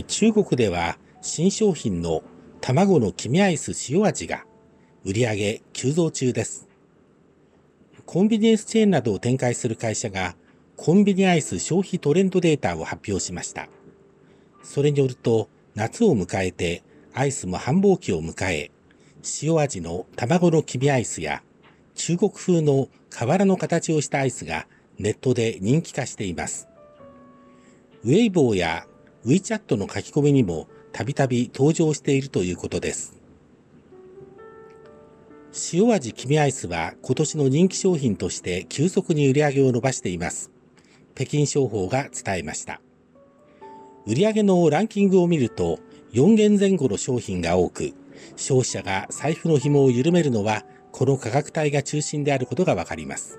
中国では新商品の卵の黄身アイス塩味が売り上げ急増中です。コンビニエンスチェーンなどを展開する会社がコンビニアイス消費トレンドデータを発表しました。それによると夏を迎えてアイスも繁忙期を迎え塩味の卵の黄身アイスや中国風の瓦の形をしたアイスがネットで人気化しています。ウェイボーや WeChat の書き込みにもたびたび登場しているということです。塩味黄身アイスは今年の人気商品として急速に売り上げを伸ばしています。北京商法が伝えました。売上のランキングを見ると4元前後の商品が多く、消費者が財布の紐を緩めるのはこの価格帯が中心であることがわかります。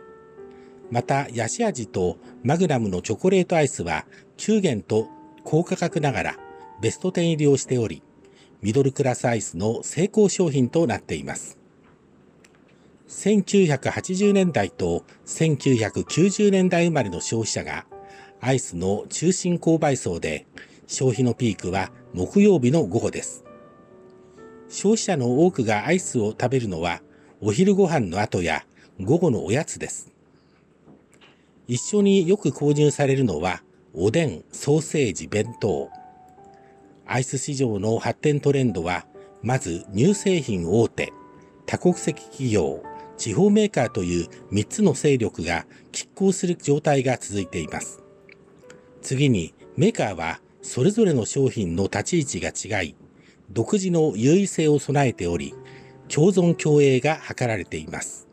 また、ヤシ味とマグナムのチョコレートアイスは9元と高価格ながらベスト10入りをしており、ミドルクラスアイスの成功商品となっています。1980年代と1990年代生まれの消費者がアイスの中心購買層で消費のピークは木曜日の午後です。消費者の多くがアイスを食べるのはお昼ご飯の後や午後のおやつです。一緒によく購入されるのはおでん、ソーセージ、弁当。アイス市場の発展トレンドは、まず乳製品大手、多国籍企業、地方メーカーという3つの勢力が拮抗する状態が続いています。次に、メーカーはそれぞれの商品の立ち位置が違い、独自の優位性を備えており、共存共栄が図られています。